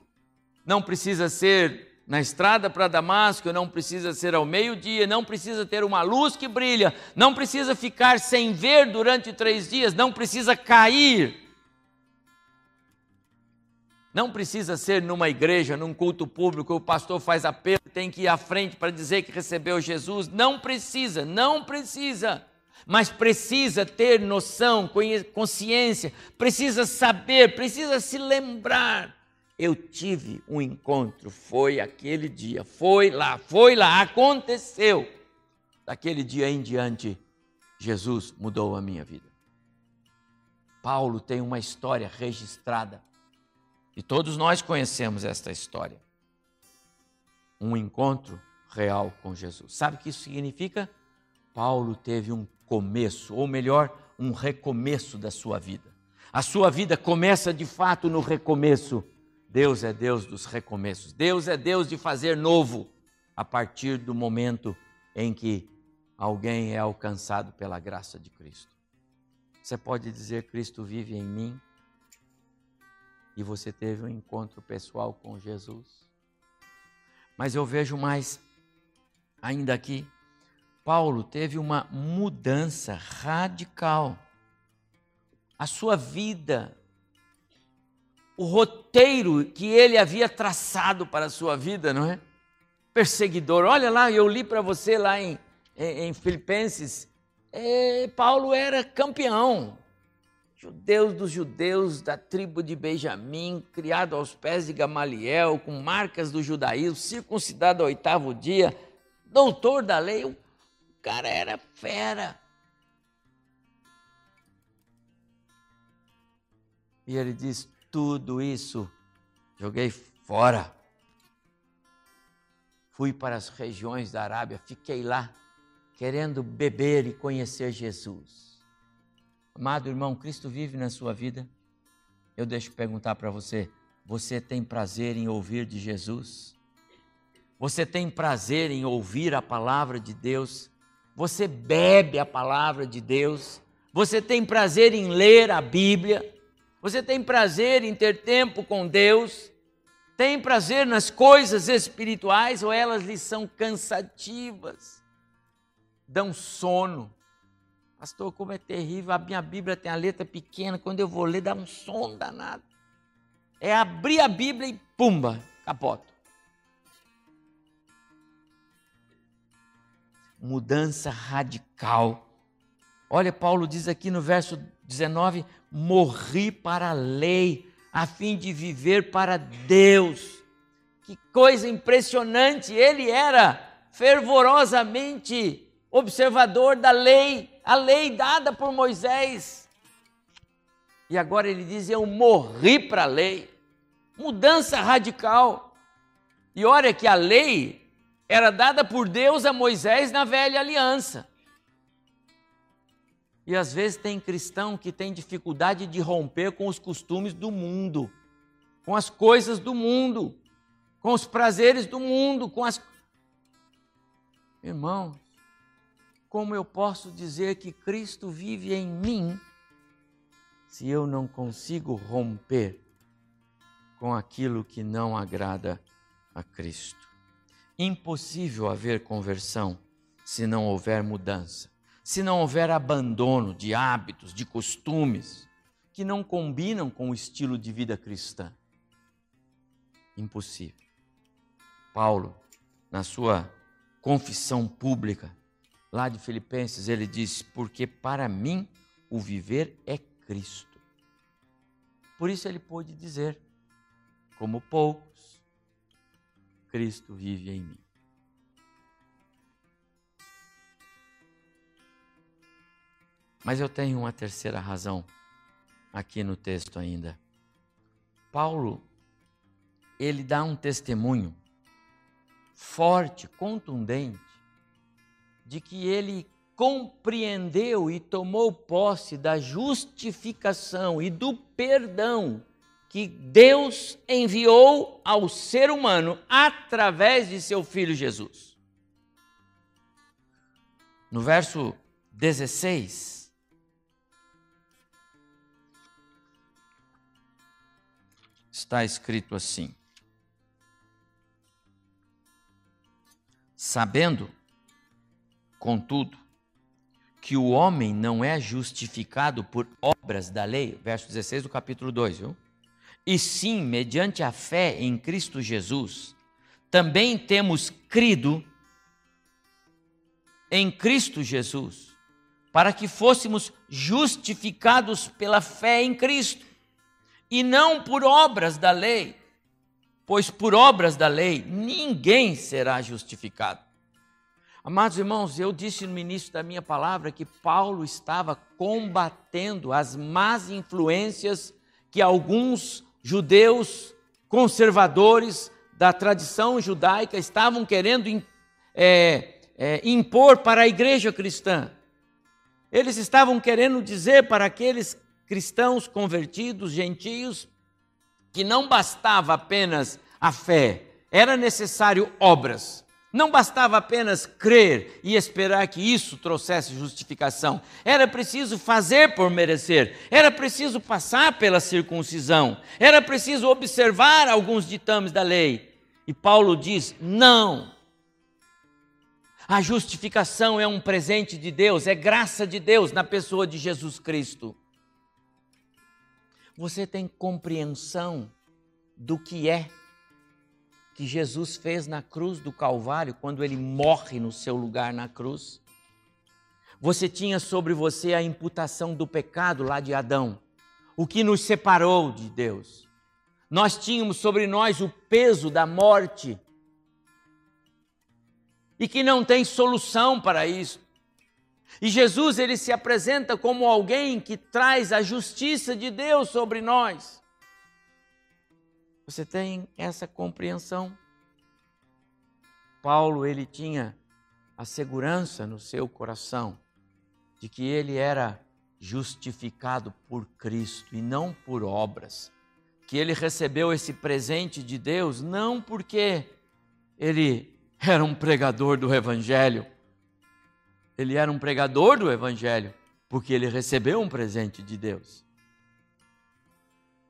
Não precisa ser na estrada para Damasco, não precisa ser ao meio-dia, não precisa ter uma luz que brilha, não precisa ficar sem ver durante três dias, não precisa cair. Não precisa ser numa igreja, num culto público, o pastor faz apelo, tem que ir à frente para dizer que recebeu Jesus. Não precisa, não precisa. Mas precisa ter noção, consciência, precisa saber, precisa se lembrar eu tive um encontro, foi aquele dia, foi lá, foi lá, aconteceu. Daquele dia em diante, Jesus mudou a minha vida. Paulo tem uma história registrada e todos nós conhecemos esta história. Um encontro real com Jesus. Sabe o que isso significa? Paulo teve um começo, ou melhor, um recomeço da sua vida. A sua vida começa de fato no recomeço Deus é Deus dos recomeços. Deus é Deus de fazer novo a partir do momento em que alguém é alcançado pela graça de Cristo. Você pode dizer: Cristo vive em mim e você teve um encontro pessoal com Jesus. Mas eu vejo mais ainda aqui, Paulo teve uma mudança radical. A sua vida, o roteiro que ele havia traçado para a sua vida, não é? Perseguidor. Olha lá, eu li para você lá em, em, em Filipenses. É, Paulo era campeão. Judeus dos judeus da tribo de Benjamim, criado aos pés de Gamaliel, com marcas do judaísmo, circuncidado ao oitavo dia, doutor da lei, o cara era fera. E ele diz: tudo isso joguei fora. Fui para as regiões da Arábia, fiquei lá, querendo beber e conhecer Jesus. Amado irmão, Cristo vive na sua vida? Eu deixo perguntar para você: você tem prazer em ouvir de Jesus? Você tem prazer em ouvir a palavra de Deus? Você bebe a palavra de Deus? Você tem prazer em ler a Bíblia? Você tem prazer em ter tempo com Deus? Tem prazer nas coisas espirituais ou elas lhe são cansativas? Dão sono. Pastor, como é terrível, a minha Bíblia tem a letra pequena, quando eu vou ler dá um sono danado. É abrir a Bíblia e pumba, capota. mudança radical. Olha, Paulo diz aqui no verso 19: morri para a lei, a fim de viver para Deus. Que coisa impressionante! Ele era fervorosamente observador da lei, a lei dada por Moisés. E agora ele diz: Eu morri para a lei. Mudança radical. E olha que a lei era dada por Deus a Moisés na velha aliança. E às vezes tem cristão que tem dificuldade de romper com os costumes do mundo, com as coisas do mundo, com os prazeres do mundo, com as. Irmão, como eu posso dizer que Cristo vive em mim se eu não consigo romper com aquilo que não agrada a Cristo? impossível haver conversão se não houver mudança, se não houver abandono de hábitos, de costumes que não combinam com o estilo de vida cristã. Impossível. Paulo, na sua confissão pública, lá de Filipenses, ele diz: Porque para mim o viver é Cristo. Por isso ele pôde dizer, como pouco Cristo vive em mim. Mas eu tenho uma terceira razão aqui no texto ainda. Paulo, ele dá um testemunho forte, contundente, de que ele compreendeu e tomou posse da justificação e do perdão que Deus enviou ao ser humano através de seu filho Jesus. No verso 16, está escrito assim: Sabendo, contudo, que o homem não é justificado por obras da lei, verso 16 do capítulo 2, viu? e sim mediante a fé em Cristo Jesus, também temos crido em Cristo Jesus, para que fôssemos justificados pela fé em Cristo, e não por obras da lei, pois por obras da lei ninguém será justificado. Amados irmãos, eu disse no início da minha palavra que Paulo estava combatendo as más influências que alguns judeus conservadores da tradição judaica estavam querendo é, é, impor para a igreja cristã. Eles estavam querendo dizer para aqueles cristãos convertidos, gentios, que não bastava apenas a fé, era necessário obras. Não bastava apenas crer e esperar que isso trouxesse justificação. Era preciso fazer por merecer. Era preciso passar pela circuncisão. Era preciso observar alguns ditames da lei. E Paulo diz: não. A justificação é um presente de Deus, é graça de Deus na pessoa de Jesus Cristo. Você tem compreensão do que é que Jesus fez na cruz do Calvário, quando ele morre no seu lugar na cruz? Você tinha sobre você a imputação do pecado lá de Adão, o que nos separou de Deus. Nós tínhamos sobre nós o peso da morte e que não tem solução para isso. E Jesus ele se apresenta como alguém que traz a justiça de Deus sobre nós. Você tem essa compreensão? Paulo ele tinha a segurança no seu coração de que ele era justificado por Cristo e não por obras. Que ele recebeu esse presente de Deus não porque ele era um pregador do Evangelho. Ele era um pregador do Evangelho porque ele recebeu um presente de Deus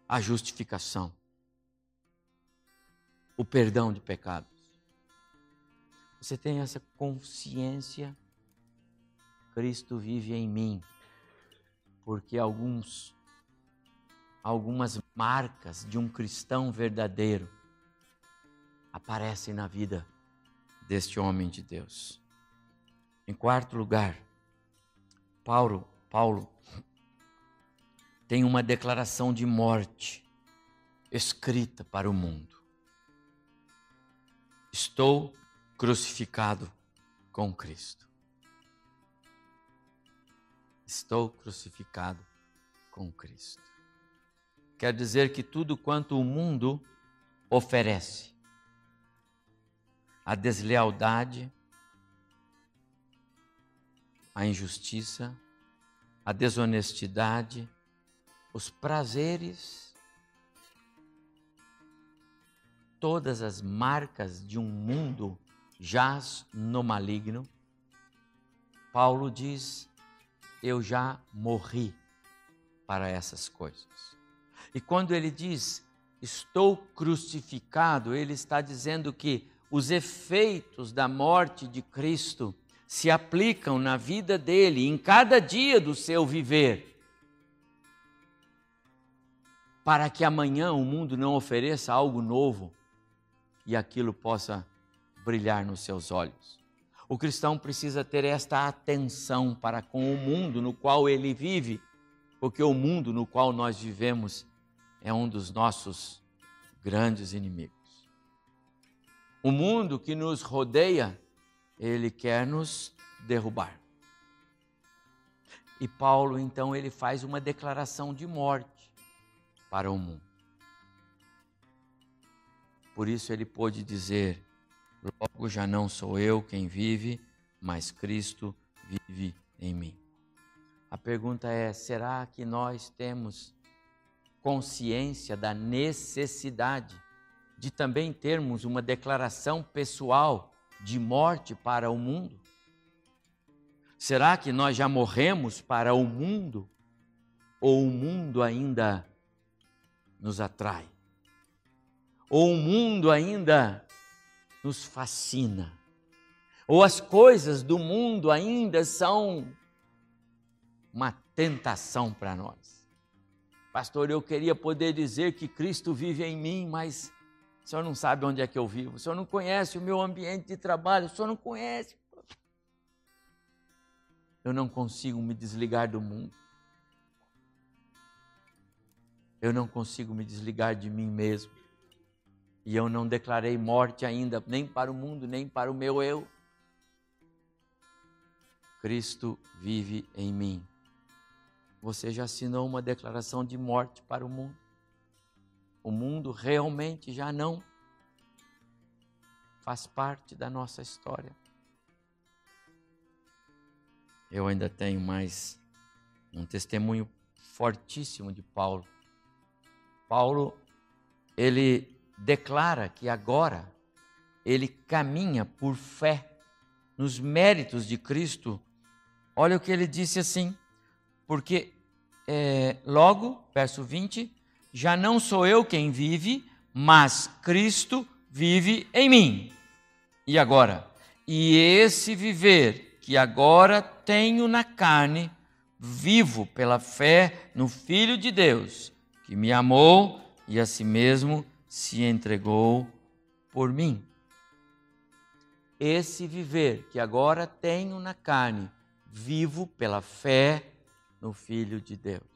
a justificação, o perdão de pecados. Você tem essa consciência? Cristo vive em mim, porque alguns algumas marcas de um cristão verdadeiro aparecem na vida deste homem de Deus. Em quarto lugar, Paulo, Paulo tem uma declaração de morte escrita para o mundo. Estou crucificado com Cristo. Estou crucificado com Cristo. Quer dizer que tudo quanto o mundo oferece, a deslealdade, a injustiça, a desonestidade, os prazeres, todas as marcas de um mundo jaz no maligno. Paulo diz: Eu já morri para essas coisas. E quando ele diz estou crucificado, ele está dizendo que os efeitos da morte de Cristo se aplicam na vida dele, em cada dia do seu viver, para que amanhã o mundo não ofereça algo novo e aquilo possa brilhar nos seus olhos. O cristão precisa ter esta atenção para com o mundo no qual ele vive, porque o mundo no qual nós vivemos é um dos nossos grandes inimigos. O mundo que nos rodeia, ele quer nos derrubar. E Paulo, então, ele faz uma declaração de morte para o mundo. Por isso ele pôde dizer: Logo já não sou eu quem vive, mas Cristo vive em mim. A pergunta é: será que nós temos consciência da necessidade de também termos uma declaração pessoal de morte para o mundo? Será que nós já morremos para o mundo? Ou o mundo ainda nos atrai? Ou o mundo ainda nos fascina? Ou as coisas do mundo ainda são uma tentação para nós? Pastor, eu queria poder dizer que Cristo vive em mim, mas o senhor não sabe onde é que eu vivo, o senhor não conhece o meu ambiente de trabalho, o senhor não conhece. Eu não consigo me desligar do mundo. Eu não consigo me desligar de mim mesmo. E eu não declarei morte ainda, nem para o mundo, nem para o meu eu. Cristo vive em mim. Você já assinou uma declaração de morte para o mundo? O mundo realmente já não faz parte da nossa história. Eu ainda tenho mais um testemunho fortíssimo de Paulo. Paulo, ele declara que agora ele caminha por fé nos méritos de Cristo. Olha o que ele disse assim, porque é, logo, verso 20, já não sou eu quem vive, mas Cristo vive em mim. E agora? E esse viver que agora tenho na carne, vivo pela fé no Filho de Deus, que me amou e a si mesmo se entregou por mim. Esse viver que agora tenho na carne, vivo pela fé no Filho de Deus.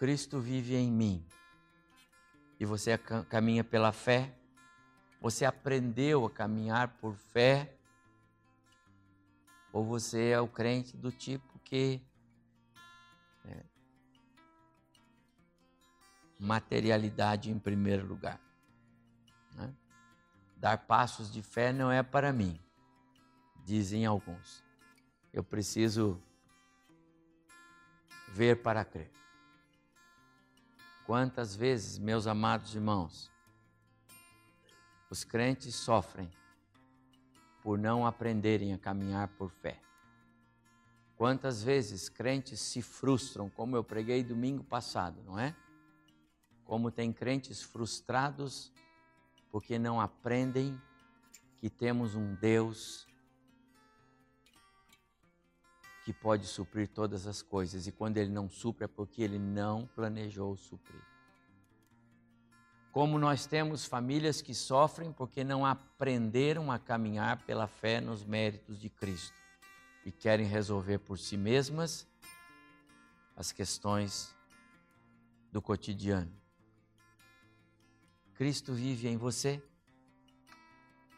Cristo vive em mim. E você caminha pela fé? Você aprendeu a caminhar por fé? Ou você é o crente do tipo que é, materialidade em primeiro lugar? Né? Dar passos de fé não é para mim, dizem alguns. Eu preciso ver para crer. Quantas vezes, meus amados irmãos, os crentes sofrem por não aprenderem a caminhar por fé. Quantas vezes crentes se frustram, como eu preguei domingo passado, não é? Como tem crentes frustrados porque não aprendem que temos um Deus que pode suprir todas as coisas. E quando ele não supre é porque ele não planejou suprir. Como nós temos famílias que sofrem porque não aprenderam a caminhar pela fé nos méritos de Cristo e querem resolver por si mesmas as questões do cotidiano. Cristo vive em você,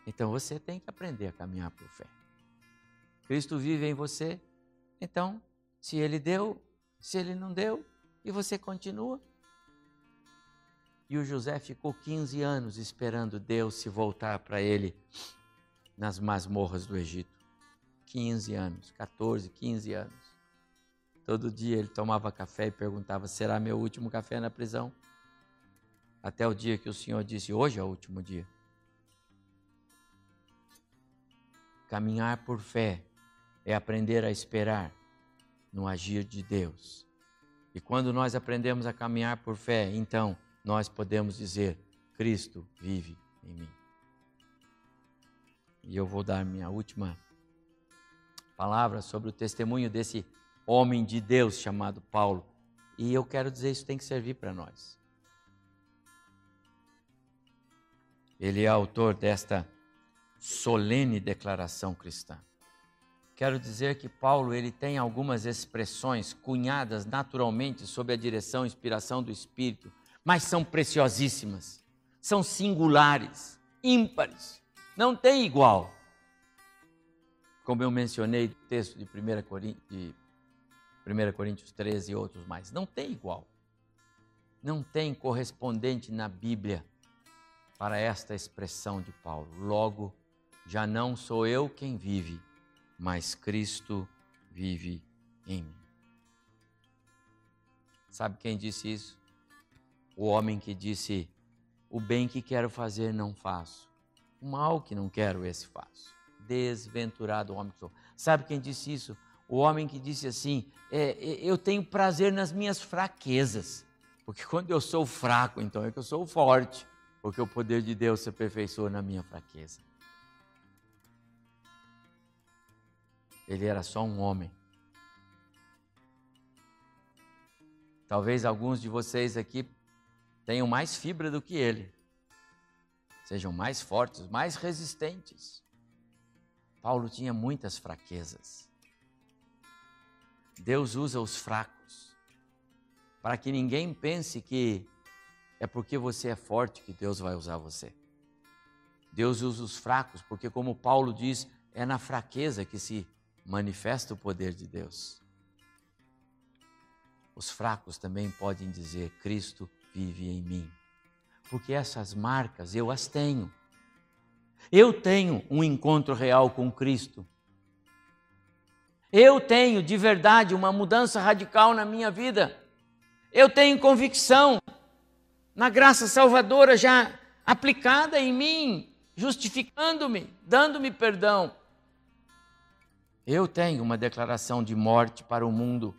então você tem que aprender a caminhar por fé. Cristo vive em você, então, se ele deu, se ele não deu, e você continua. E o José ficou 15 anos esperando Deus se voltar para ele nas masmorras do Egito. 15 anos, 14, 15 anos. Todo dia ele tomava café e perguntava: será meu último café na prisão? Até o dia que o Senhor disse: hoje é o último dia. Caminhar por fé é aprender a esperar no agir de Deus. E quando nós aprendemos a caminhar por fé, então nós podemos dizer: Cristo vive em mim. E eu vou dar minha última palavra sobre o testemunho desse homem de Deus chamado Paulo. E eu quero dizer, isso tem que servir para nós. Ele é autor desta solene declaração cristã. Quero dizer que Paulo ele tem algumas expressões cunhadas naturalmente sob a direção e inspiração do Espírito, mas são preciosíssimas, são singulares, ímpares, não tem igual. Como eu mencionei no texto de 1 Coríntios, de 1 Coríntios 13 e outros mais, não tem igual. Não tem correspondente na Bíblia para esta expressão de Paulo. Logo, já não sou eu quem vive, mas Cristo vive em mim. Sabe quem disse isso? O homem que disse: O bem que quero fazer não faço, o mal que não quero, esse faço. Desventurado homem que sou. Sabe quem disse isso? O homem que disse assim: é, é, Eu tenho prazer nas minhas fraquezas, porque quando eu sou fraco, então é que eu sou forte, porque o poder de Deus se aperfeiçoa na minha fraqueza. Ele era só um homem. Talvez alguns de vocês aqui tenham mais fibra do que ele, sejam mais fortes, mais resistentes. Paulo tinha muitas fraquezas. Deus usa os fracos para que ninguém pense que é porque você é forte que Deus vai usar você. Deus usa os fracos porque, como Paulo diz, é na fraqueza que se manifesta o poder de Deus. Os fracos também podem dizer: Cristo vive em mim. Porque essas marcas eu as tenho. Eu tenho um encontro real com Cristo. Eu tenho de verdade uma mudança radical na minha vida. Eu tenho convicção na graça salvadora já aplicada em mim, justificando-me, dando-me perdão. Eu tenho uma declaração de morte para o mundo.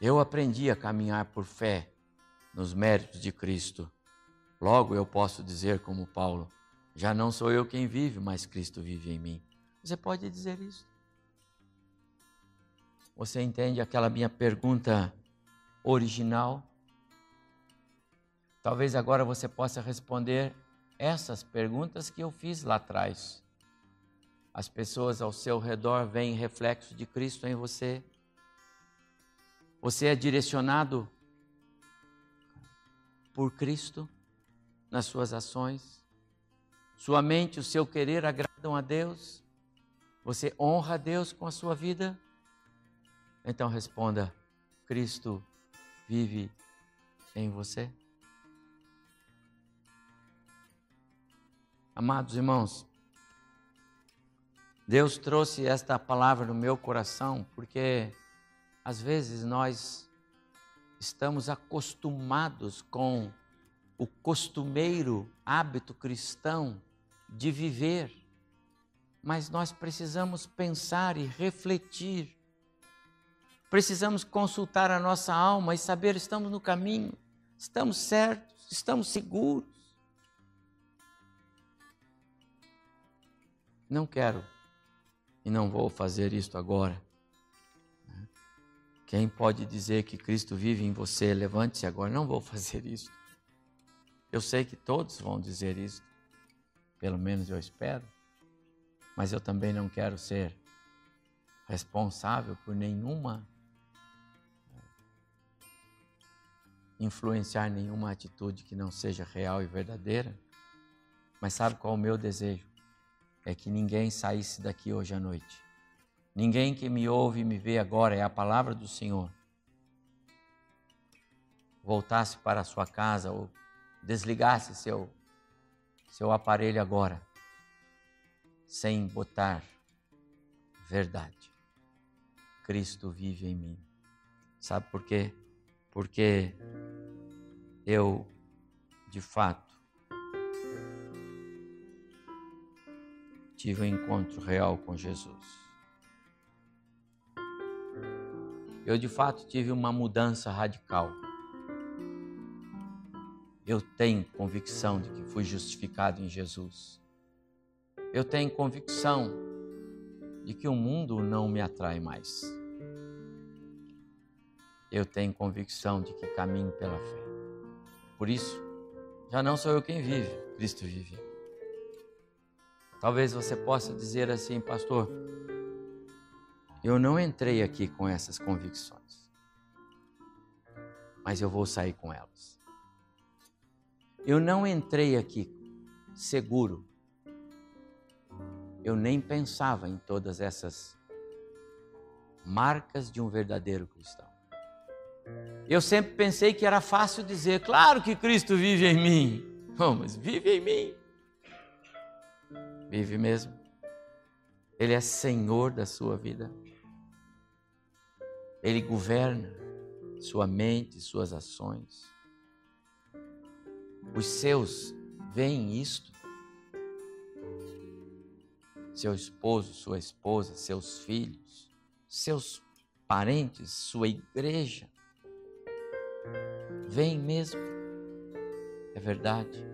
Eu aprendi a caminhar por fé nos méritos de Cristo. Logo eu posso dizer, como Paulo, Já não sou eu quem vive, mas Cristo vive em mim. Você pode dizer isso? Você entende aquela minha pergunta original? Talvez agora você possa responder essas perguntas que eu fiz lá atrás. As pessoas ao seu redor veem reflexo de Cristo em você. Você é direcionado por Cristo nas suas ações. Sua mente, o seu querer agradam a Deus. Você honra a Deus com a sua vida? Então responda: Cristo vive em você? Amados irmãos, Deus trouxe esta palavra no meu coração porque às vezes nós estamos acostumados com o costumeiro hábito cristão de viver, mas nós precisamos pensar e refletir. Precisamos consultar a nossa alma e saber estamos no caminho, estamos certos, estamos seguros. Não quero e não vou fazer isto agora. Quem pode dizer que Cristo vive em você, levante-se agora. Não vou fazer isso. Eu sei que todos vão dizer isso. Pelo menos eu espero. Mas eu também não quero ser responsável por nenhuma influenciar nenhuma atitude que não seja real e verdadeira. Mas sabe qual é o meu desejo? É que ninguém saísse daqui hoje à noite. Ninguém que me ouve e me vê agora, é a palavra do Senhor. Voltasse para a sua casa ou desligasse seu, seu aparelho agora, sem botar verdade. Cristo vive em mim. Sabe por quê? Porque eu, de fato, tive um encontro real com Jesus. Eu de fato tive uma mudança radical. Eu tenho convicção de que fui justificado em Jesus. Eu tenho convicção de que o mundo não me atrai mais. Eu tenho convicção de que caminho pela fé. Por isso, já não sou eu quem vive, Cristo vive. Talvez você possa dizer assim, pastor, eu não entrei aqui com essas convicções, mas eu vou sair com elas. Eu não entrei aqui seguro, eu nem pensava em todas essas marcas de um verdadeiro cristão. Eu sempre pensei que era fácil dizer, claro que Cristo vive em mim. Mas vive em mim. Vive mesmo. Ele é Senhor da sua vida. Ele governa sua mente, suas ações. Os seus veem isto. Seu esposo, sua esposa, seus filhos, seus parentes, sua igreja. Vem mesmo. É verdade.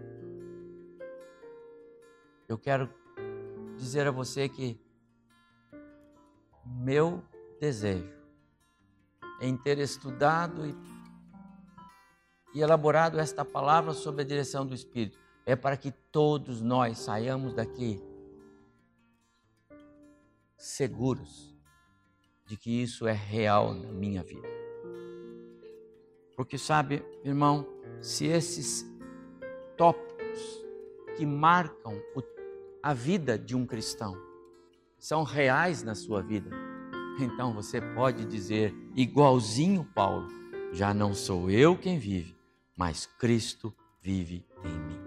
Eu quero dizer a você que meu desejo em ter estudado e, e elaborado esta palavra sob a direção do Espírito é para que todos nós saiamos daqui seguros de que isso é real na minha vida. Porque sabe, irmão, se esses tópicos que marcam o a vida de um cristão. São reais na sua vida, então você pode dizer, igualzinho Paulo: já não sou eu quem vive, mas Cristo vive em mim.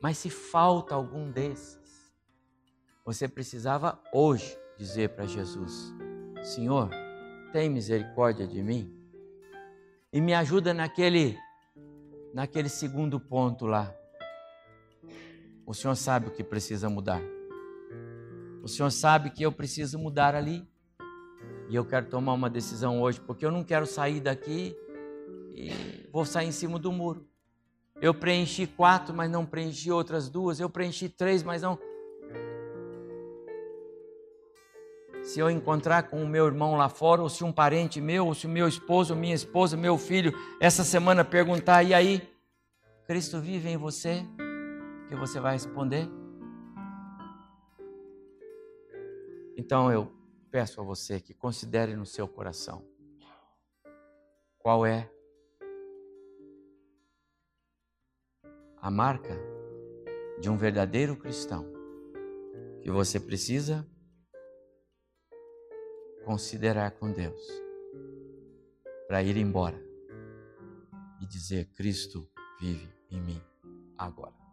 Mas se falta algum desses, você precisava hoje dizer para Jesus: Senhor, tem misericórdia de mim e me ajuda naquele naquele segundo ponto lá o Senhor sabe o que precisa mudar. O Senhor sabe que eu preciso mudar ali. E eu quero tomar uma decisão hoje, porque eu não quero sair daqui e vou sair em cima do muro. Eu preenchi quatro, mas não preenchi outras duas. Eu preenchi três, mas não. Se eu encontrar com o meu irmão lá fora, ou se um parente meu, ou se o meu esposo, minha esposa, meu filho, essa semana perguntar, e aí? Cristo vive em você? Que você vai responder? Então eu peço a você que considere no seu coração qual é a marca de um verdadeiro cristão que você precisa considerar com Deus para ir embora e dizer: Cristo vive em mim agora.